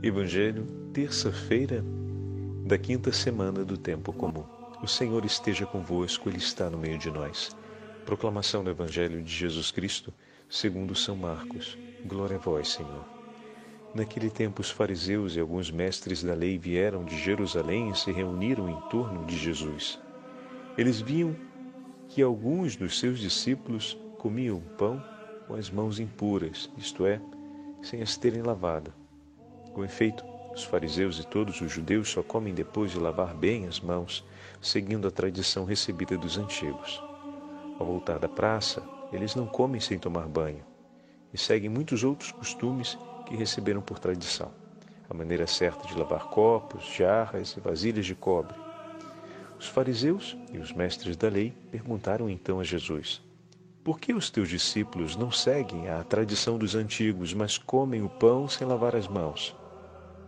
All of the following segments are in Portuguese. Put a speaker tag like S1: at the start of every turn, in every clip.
S1: Evangelho, terça-feira da quinta semana do tempo comum. O Senhor esteja convosco, Ele está no meio de nós. Proclamação do Evangelho de Jesus Cristo, segundo São Marcos. Glória a vós, Senhor. Naquele tempo, os fariseus e alguns mestres da lei vieram de Jerusalém e se reuniram em torno de Jesus. Eles viam que alguns dos seus discípulos comiam pão com as mãos impuras, isto é, sem as terem lavado. Com efeito, os fariseus e todos os judeus só comem depois de lavar bem as mãos, seguindo a tradição recebida dos antigos. Ao voltar da praça, eles não comem sem tomar banho e seguem muitos outros costumes que receberam por tradição. A maneira certa de lavar copos, jarras e vasilhas de cobre. Os fariseus e os mestres da lei perguntaram então a Jesus: Por que os teus discípulos não seguem a tradição dos antigos, mas comem o pão sem lavar as mãos?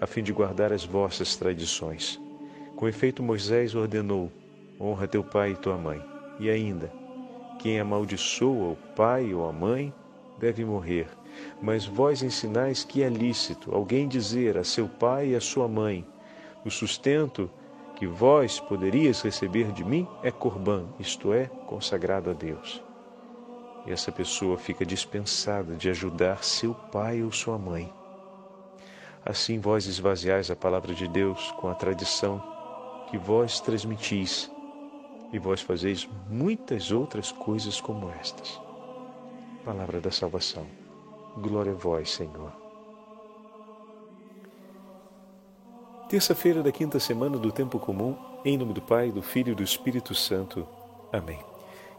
S1: a fim de guardar as vossas tradições. Com efeito, Moisés ordenou: honra teu pai e tua mãe. E ainda, quem amaldiçoa o pai ou a mãe deve morrer. Mas vós ensinais que é lícito alguém dizer a seu pai e a sua mãe: o sustento que vós poderias receber de mim é corbã, isto é, consagrado a Deus. E essa pessoa fica dispensada de ajudar seu pai ou sua mãe. Assim vós esvaziais a palavra de Deus com a tradição que vós transmitis, e vós fazeis muitas outras coisas como estas. Palavra da salvação. Glória a vós, Senhor. Terça-feira da quinta semana do tempo comum, em nome do Pai, do Filho e do Espírito Santo. Amém.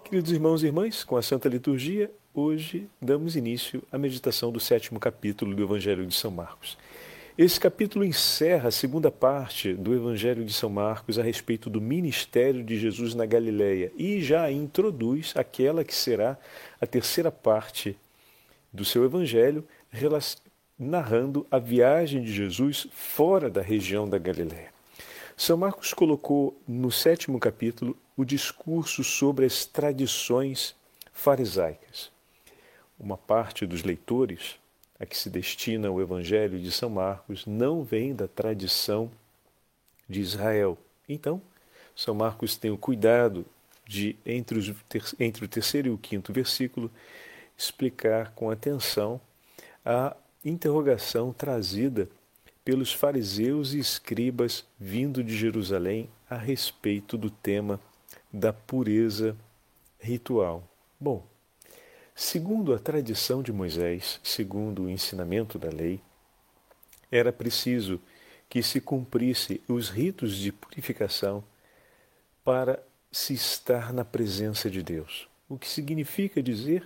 S1: Queridos irmãos e irmãs, com a Santa Liturgia, hoje damos início à meditação do sétimo capítulo do Evangelho de São Marcos. Esse capítulo encerra a segunda parte do Evangelho de São Marcos a respeito do ministério de Jesus na Galileia e já introduz aquela que será a terceira parte do seu Evangelho, narrando a viagem de Jesus fora da região da Galileia. São Marcos colocou no sétimo capítulo o discurso sobre as tradições farisaicas. Uma parte dos leitores a que se destina o Evangelho de São Marcos não vem da tradição de Israel. Então, São Marcos tem o cuidado de, entre, os, entre o terceiro e o quinto versículo, explicar com atenção a interrogação trazida pelos fariseus e escribas vindo de Jerusalém a respeito do tema da pureza ritual. Bom, Segundo a tradição de Moisés, segundo o ensinamento da lei, era preciso que se cumprisse os ritos de purificação para se estar na presença de Deus. O que significa dizer?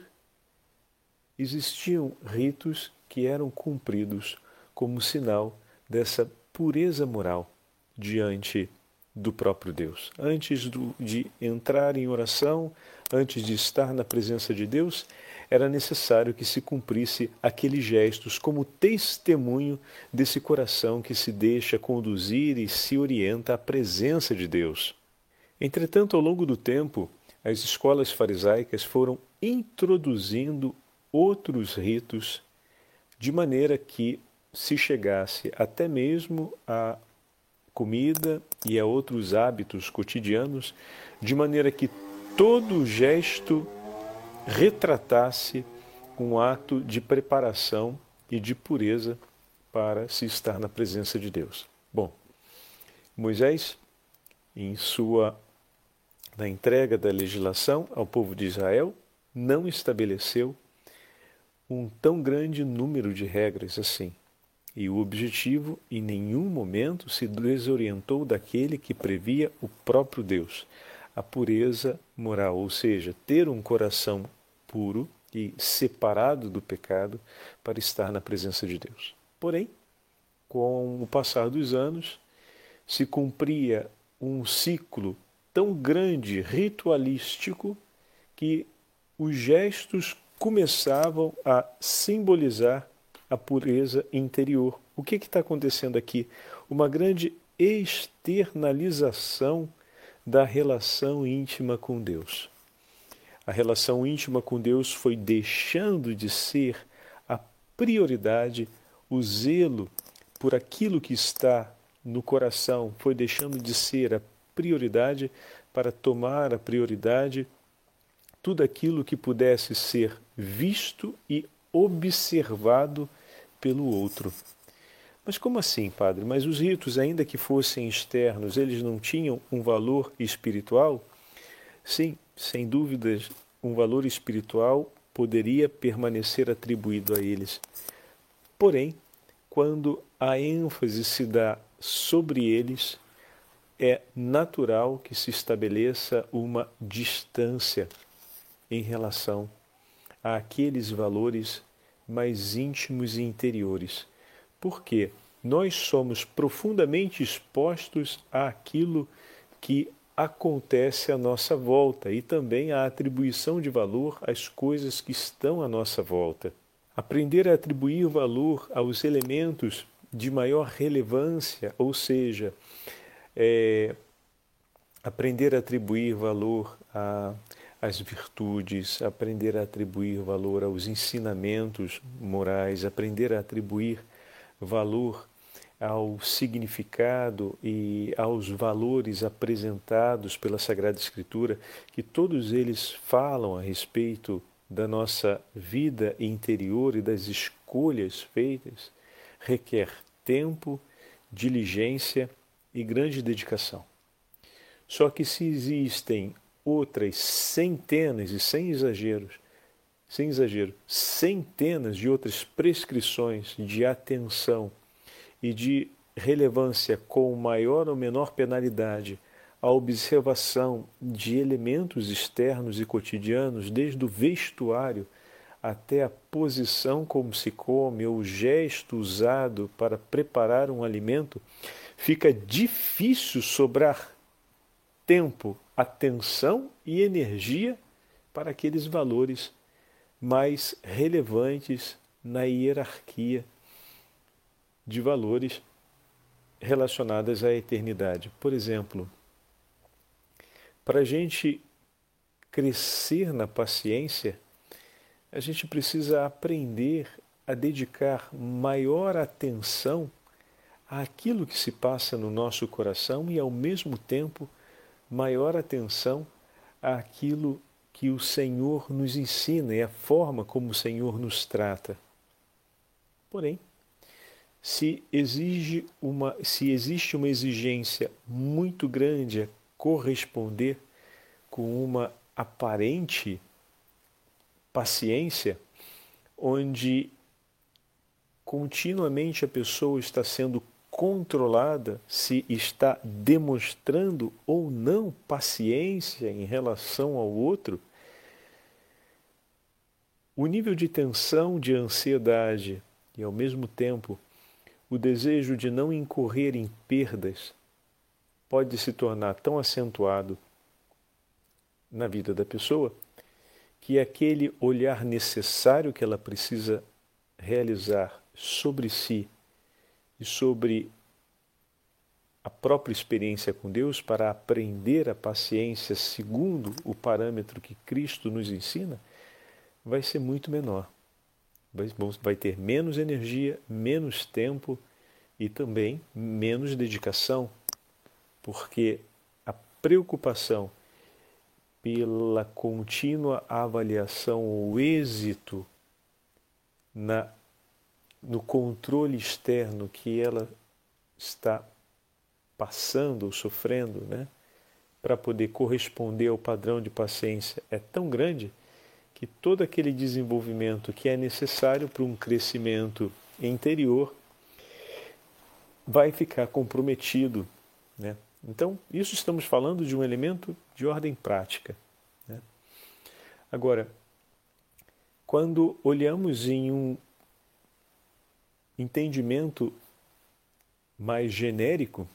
S1: Existiam ritos que eram cumpridos como sinal dessa pureza moral diante do próprio Deus. Antes do, de entrar em oração, antes de estar na presença de Deus, era necessário que se cumprisse aqueles gestos como testemunho desse coração que se deixa conduzir e se orienta à presença de Deus. Entretanto, ao longo do tempo, as escolas farisaicas foram introduzindo outros ritos de maneira que se chegasse até mesmo a comida e a outros hábitos cotidianos, de maneira que todo gesto retratasse um ato de preparação e de pureza para se estar na presença de Deus. Bom, Moisés, em sua na entrega da legislação ao povo de Israel, não estabeleceu um tão grande número de regras assim. E o objetivo em nenhum momento se desorientou daquele que previa o próprio Deus, a pureza moral, ou seja, ter um coração puro e separado do pecado para estar na presença de Deus. Porém, com o passar dos anos, se cumpria um ciclo tão grande, ritualístico, que os gestos começavam a simbolizar a pureza interior. O que está acontecendo aqui? Uma grande externalização da relação íntima com Deus. A relação íntima com Deus foi deixando de ser a prioridade, o zelo por aquilo que está no coração foi deixando de ser a prioridade para tomar a prioridade tudo aquilo que pudesse ser visto e observado pelo outro. Mas como assim, padre? Mas os ritos, ainda que fossem externos, eles não tinham um valor espiritual? Sim, sem dúvidas, um valor espiritual poderia permanecer atribuído a eles. Porém, quando a ênfase se dá sobre eles, é natural que se estabeleça uma distância em relação àqueles valores mais íntimos e interiores. Porque nós somos profundamente expostos àquilo que acontece à nossa volta e também à atribuição de valor às coisas que estão à nossa volta. Aprender a atribuir valor aos elementos de maior relevância, ou seja, é, aprender a atribuir valor às virtudes, aprender a atribuir valor aos ensinamentos morais, aprender a atribuir valor ao significado e aos valores apresentados pela Sagrada Escritura, que todos eles falam a respeito da nossa vida interior e das escolhas feitas, requer tempo, diligência e grande dedicação. Só que se existem outras centenas e sem exageros, sem exagero, centenas de outras prescrições de atenção e de relevância com maior ou menor penalidade a observação de elementos externos e cotidianos, desde o vestuário até a posição como se come ou o gesto usado para preparar um alimento, fica difícil sobrar tempo, atenção e energia para aqueles valores mais relevantes na hierarquia de valores relacionadas à eternidade. Por exemplo, para a gente crescer na paciência, a gente precisa aprender a dedicar maior atenção àquilo que se passa no nosso coração e, ao mesmo tempo, maior atenção àquilo que o Senhor nos ensina e a forma como o Senhor nos trata. Porém, se exige uma se existe uma exigência muito grande a corresponder com uma aparente paciência, onde continuamente a pessoa está sendo controlada se está demonstrando ou não paciência em relação ao outro, o nível de tensão, de ansiedade e, ao mesmo tempo, o desejo de não incorrer em perdas pode se tornar tão acentuado na vida da pessoa que aquele olhar necessário que ela precisa realizar sobre si e sobre a própria experiência com Deus para aprender a paciência segundo o parâmetro que Cristo nos ensina, vai ser muito menor. Vai, ter menos energia, menos tempo e também menos dedicação, porque a preocupação pela contínua avaliação ou êxito na, no controle externo que ela está passando ou sofrendo, né, para poder corresponder ao padrão de paciência é tão grande que todo aquele desenvolvimento que é necessário para um crescimento interior vai ficar comprometido, né? Então, isso estamos falando de um elemento de ordem prática. Né? Agora, quando olhamos em um entendimento mais genérico,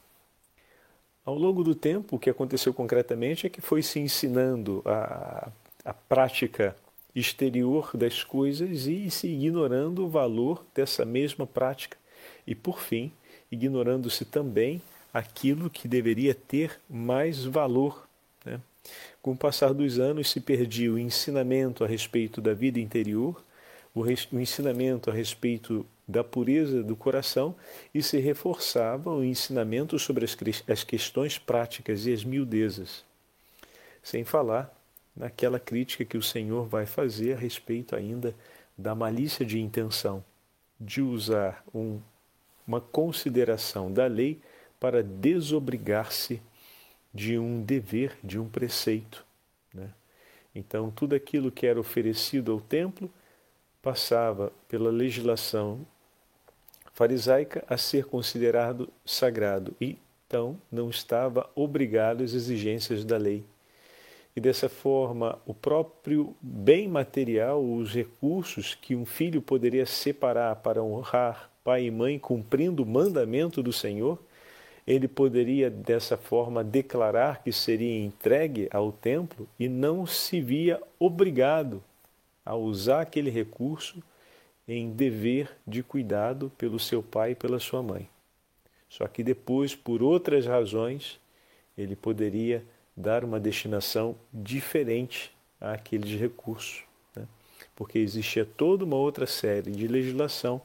S1: Ao longo do tempo, o que aconteceu concretamente é que foi se ensinando a, a prática exterior das coisas e se ignorando o valor dessa mesma prática. E, por fim, ignorando-se também aquilo que deveria ter mais valor. Né? Com o passar dos anos, se perdia o ensinamento a respeito da vida interior, o, o ensinamento a respeito da pureza do coração e se reforçava o ensinamento sobre as, as questões práticas e as miudezas. Sem falar naquela crítica que o Senhor vai fazer a respeito ainda da malícia de intenção, de usar um, uma consideração da lei para desobrigar-se de um dever, de um preceito. Né? Então, tudo aquilo que era oferecido ao templo passava pela legislação farisaica a ser considerado sagrado e, então, não estava obrigado às exigências da lei. E dessa forma, o próprio bem material, os recursos que um filho poderia separar para honrar pai e mãe, cumprindo o mandamento do Senhor, ele poderia dessa forma declarar que seria entregue ao templo e não se via obrigado a usar aquele recurso em dever de cuidado pelo seu pai e pela sua mãe. Só que depois, por outras razões, ele poderia dar uma destinação diferente àqueles recursos, né? porque existia toda uma outra série de legislação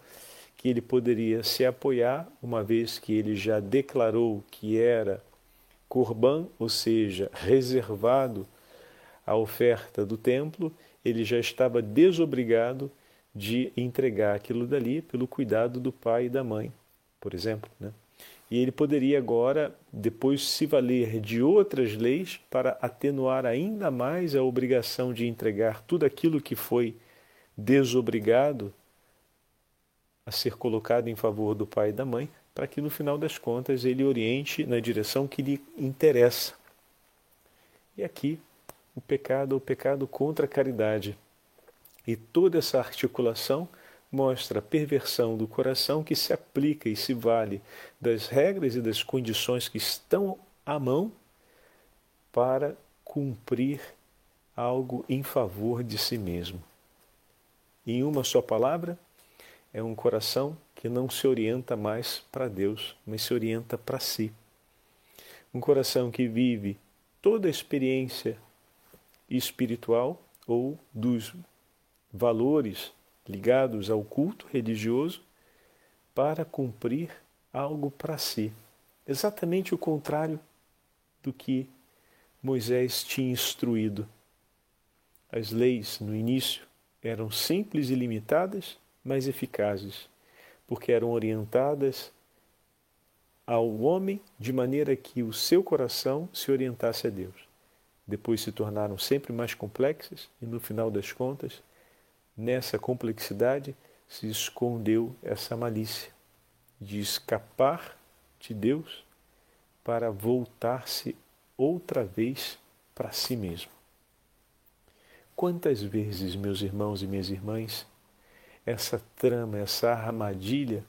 S1: que ele poderia se apoiar, uma vez que ele já declarou que era corban, ou seja, reservado à oferta do templo, ele já estava desobrigado de entregar aquilo dali pelo cuidado do pai e da mãe, por exemplo. Né? E ele poderia agora, depois, se valer de outras leis para atenuar ainda mais a obrigação de entregar tudo aquilo que foi desobrigado a ser colocado em favor do pai e da mãe, para que no final das contas ele oriente na direção que lhe interessa. E aqui o pecado é o pecado contra a caridade. E toda essa articulação mostra a perversão do coração que se aplica e se vale das regras e das condições que estão à mão para cumprir algo em favor de si mesmo. Em uma só palavra, é um coração que não se orienta mais para Deus, mas se orienta para si. Um coração que vive toda a experiência espiritual ou dos valores ligados ao culto religioso para cumprir algo para si. Exatamente o contrário do que Moisés tinha instruído. As leis no início eram simples e limitadas, mas eficazes, porque eram orientadas ao homem de maneira que o seu coração se orientasse a Deus. Depois se tornaram sempre mais complexas e, no final das contas, Nessa complexidade se escondeu essa malícia de escapar de Deus para voltar-se outra vez para si mesmo. Quantas vezes, meus irmãos e minhas irmãs, essa trama, essa armadilha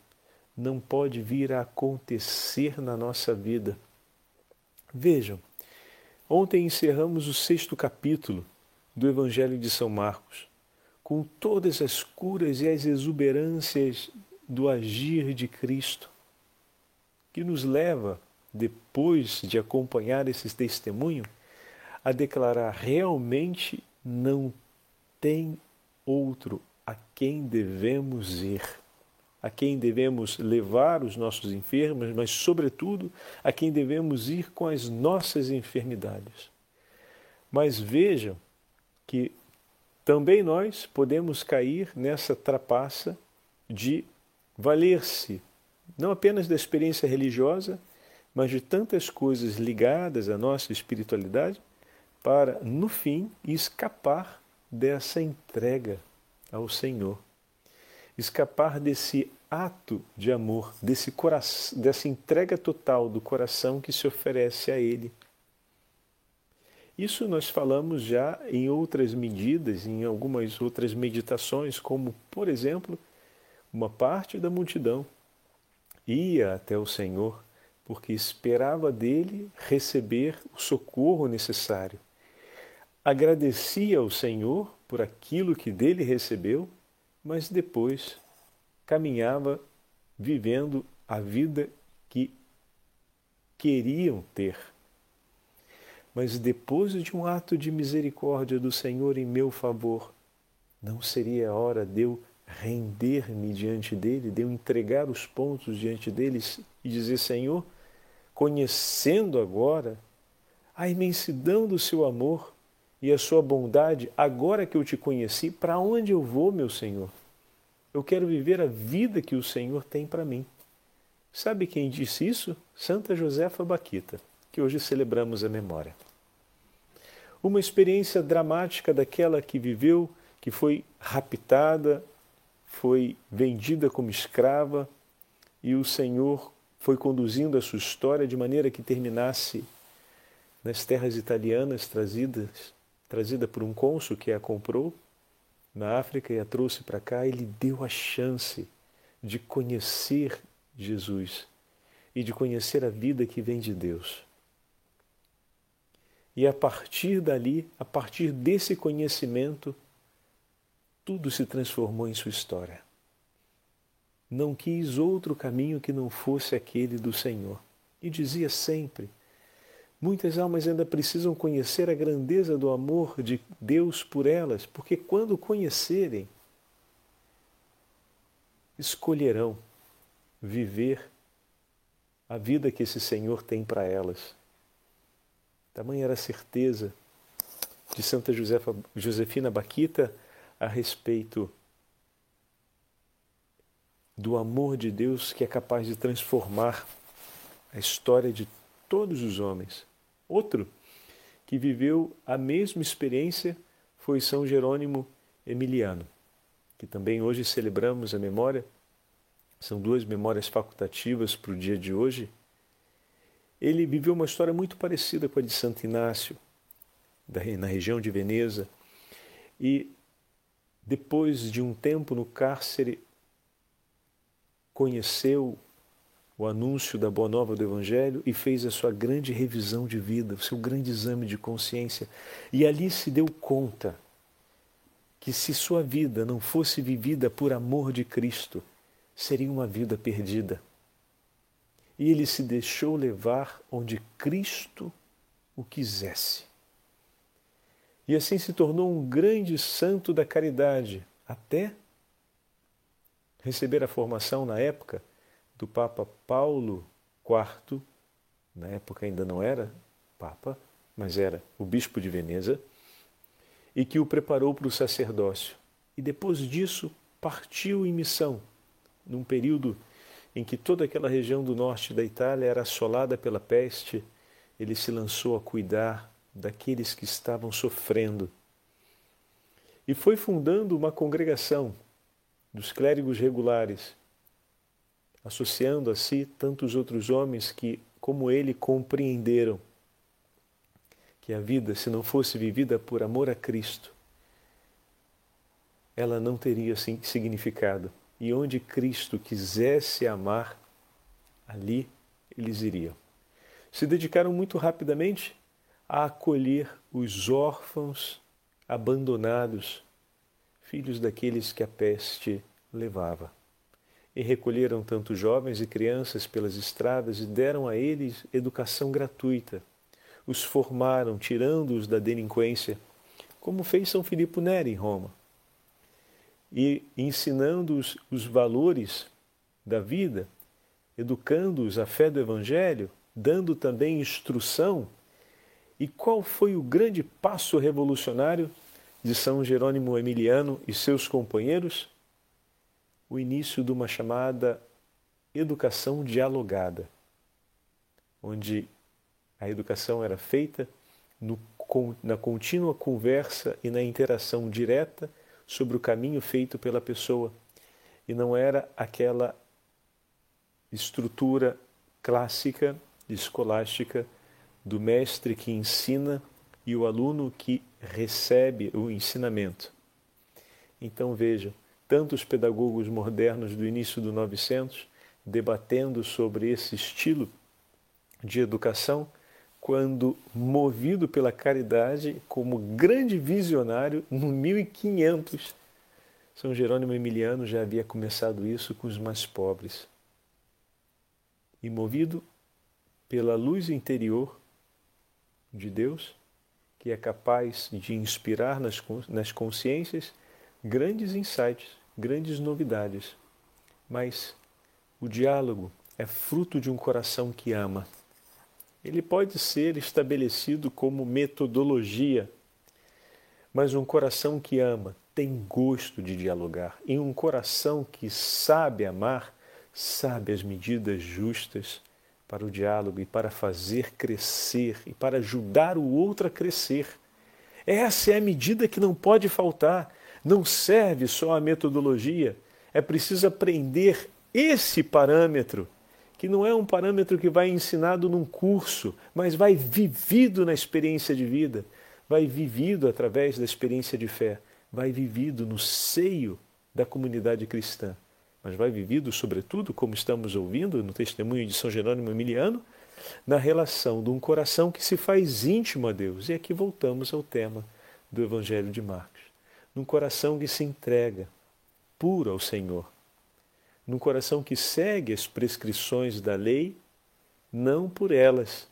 S1: não pode vir a acontecer na nossa vida? Vejam, ontem encerramos o sexto capítulo do Evangelho de São Marcos com todas as curas e as exuberâncias do agir de Cristo, que nos leva, depois de acompanhar esse testemunho, a declarar realmente não tem outro a quem devemos ir, a quem devemos levar os nossos enfermos, mas, sobretudo, a quem devemos ir com as nossas enfermidades. Mas vejam que também nós podemos cair nessa trapaça de valer-se não apenas da experiência religiosa, mas de tantas coisas ligadas à nossa espiritualidade, para, no fim, escapar dessa entrega ao Senhor. Escapar desse ato de amor, desse coração, dessa entrega total do coração que se oferece a Ele. Isso nós falamos já em outras medidas, em algumas outras meditações, como, por exemplo, uma parte da multidão ia até o Senhor porque esperava dele receber o socorro necessário. Agradecia ao Senhor por aquilo que dele recebeu, mas depois caminhava vivendo a vida que queriam ter. Mas depois de um ato de misericórdia do Senhor em meu favor, não seria a hora de eu render-me diante dele, de eu entregar os pontos diante deles e dizer: Senhor, conhecendo agora a imensidão do seu amor e a sua bondade, agora que eu te conheci, para onde eu vou, meu Senhor? Eu quero viver a vida que o Senhor tem para mim. Sabe quem disse isso? Santa Josefa Baquita, que hoje celebramos a memória. Uma experiência dramática daquela que viveu, que foi raptada, foi vendida como escrava e o Senhor foi conduzindo a sua história de maneira que terminasse nas terras italianas trazidas, trazida por um cônsul que a comprou na África e a trouxe para cá, ele deu a chance de conhecer Jesus e de conhecer a vida que vem de Deus. E a partir dali, a partir desse conhecimento, tudo se transformou em sua história não quis outro caminho que não fosse aquele do Senhor. E dizia sempre: muitas almas ainda precisam conhecer a grandeza do amor de Deus por elas, porque quando conhecerem, escolherão viver a vida que esse Senhor tem para elas. Tamanha era a certeza de Santa Josefa, Josefina Baquita a respeito do amor de Deus que é capaz de transformar a história de todos os homens. Outro que viveu a mesma experiência foi São Jerônimo Emiliano, que também hoje celebramos a memória. São duas memórias facultativas para o dia de hoje. Ele viveu uma história muito parecida com a de Santo Inácio, na região de Veneza, e depois de um tempo no cárcere, conheceu o anúncio da boa nova do Evangelho e fez a sua grande revisão de vida, o seu grande exame de consciência. E ali se deu conta que se sua vida não fosse vivida por amor de Cristo, seria uma vida perdida. E ele se deixou levar onde Cristo o quisesse. E assim se tornou um grande santo da caridade, até receber a formação na época do Papa Paulo IV, na época ainda não era Papa, mas era o Bispo de Veneza, e que o preparou para o sacerdócio. E depois disso partiu em missão, num período em que toda aquela região do norte da Itália era assolada pela peste, ele se lançou a cuidar daqueles que estavam sofrendo. E foi fundando uma congregação dos clérigos regulares, associando a si tantos outros homens que, como ele, compreenderam que a vida, se não fosse vivida por amor a Cristo, ela não teria significado. E onde Cristo quisesse amar, ali eles iriam. Se dedicaram muito rapidamente a acolher os órfãos abandonados filhos daqueles que a peste levava. E recolheram tanto jovens e crianças pelas estradas e deram a eles educação gratuita. Os formaram, tirando-os da delinquência, como fez São Filipe Neri em Roma. E ensinando-os os valores da vida, educando-os a fé do Evangelho, dando também instrução. E qual foi o grande passo revolucionário de São Jerônimo Emiliano e seus companheiros, o início de uma chamada educação dialogada, onde a educação era feita no, na contínua conversa e na interação direta sobre o caminho feito pela pessoa, e não era aquela estrutura clássica, escolástica, do mestre que ensina e o aluno que recebe o ensinamento. Então veja, tantos pedagogos modernos do início do 900 debatendo sobre esse estilo de educação quando, movido pela caridade, como grande visionário, no 1500, São Jerônimo Emiliano já havia começado isso com os mais pobres. E movido pela luz interior de Deus, que é capaz de inspirar nas, nas consciências grandes insights, grandes novidades. Mas o diálogo é fruto de um coração que ama. Ele pode ser estabelecido como metodologia, mas um coração que ama tem gosto de dialogar. E um coração que sabe amar, sabe as medidas justas para o diálogo e para fazer crescer e para ajudar o outro a crescer. Essa é a medida que não pode faltar. Não serve só a metodologia, é preciso aprender esse parâmetro, que não é um parâmetro que vai ensinado num curso, mas vai vivido na experiência de vida, vai vivido através da experiência de fé, vai vivido no seio da comunidade cristã mas vai vivido, sobretudo, como estamos ouvindo no testemunho de São Jerônimo Emiliano, na relação de um coração que se faz íntimo a Deus. E aqui voltamos ao tema do Evangelho de Marcos. Num coração que se entrega puro ao Senhor. Num coração que segue as prescrições da lei, não por elas,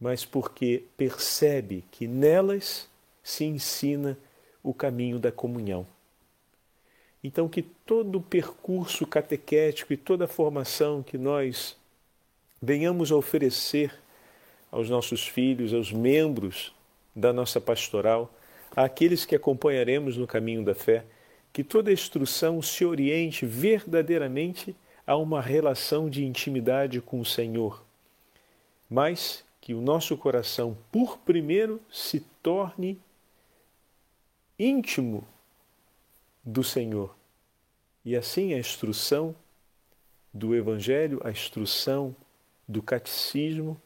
S1: mas porque percebe que nelas se ensina o caminho da comunhão. Então, que todo o percurso catequético e toda a formação que nós venhamos a oferecer aos nossos filhos, aos membros da nossa pastoral, àqueles que acompanharemos no caminho da fé, que toda instrução se oriente verdadeiramente a uma relação de intimidade com o Senhor, mas que o nosso coração, por primeiro, se torne íntimo do Senhor. E assim a instrução do Evangelho, a instrução do catecismo,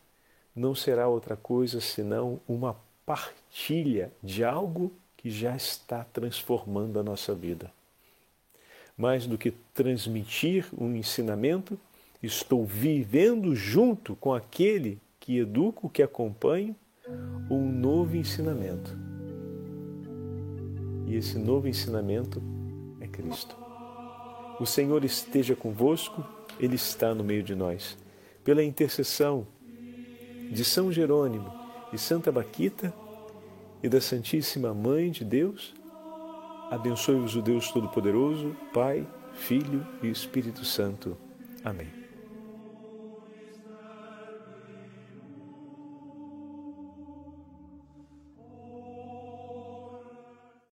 S1: não será outra coisa senão uma partilha de algo que já está transformando a nossa vida. Mais do que transmitir um ensinamento, estou vivendo junto com aquele que educo, que acompanho, um novo ensinamento. E esse novo ensinamento é Cristo. O Senhor esteja convosco, Ele está no meio de nós. Pela intercessão de São Jerônimo e Santa Baquita e da Santíssima Mãe de Deus, abençoe-vos o Deus Todo-Poderoso, Pai, Filho e Espírito Santo. Amém.